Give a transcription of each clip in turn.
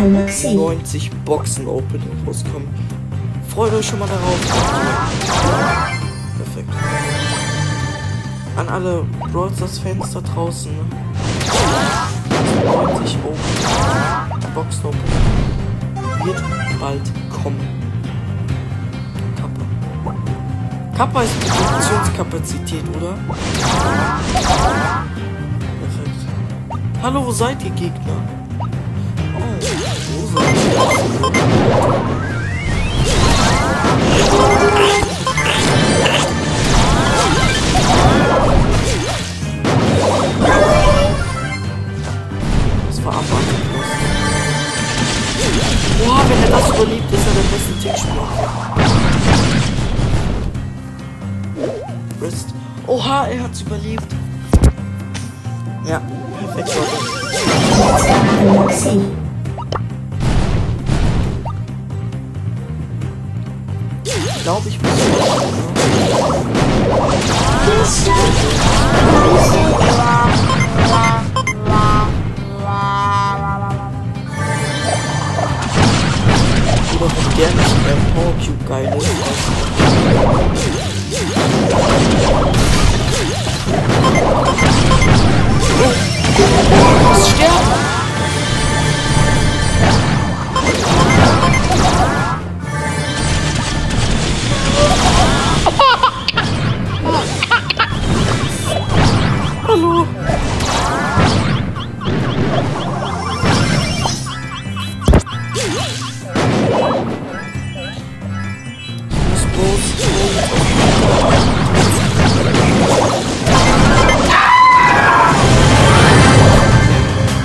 Galaxy. 90 Boxen Opening rauskommen. Freut euch schon mal darauf. Perfekt. An alle Brawl Fans da draußen. Ne? 90 Open Boxen Opening wird bald kommen. Kappa. Kappa ist Produktionskapazität, oder? Perfekt. Hallo, wo seid ihr Gegner? Das war lustig. Boah, wenn er das überlebt, ist er der beste Tickspieler. Rest. Oha, er hat's überlebt. Ja, perfekt, Leute. Ich glaube, ich muss. Oder wenn der nicht beim Power Cube geil ist. Du musst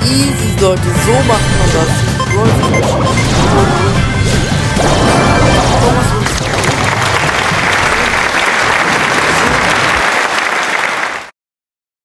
Easy, Leute, so macht man das. Stars.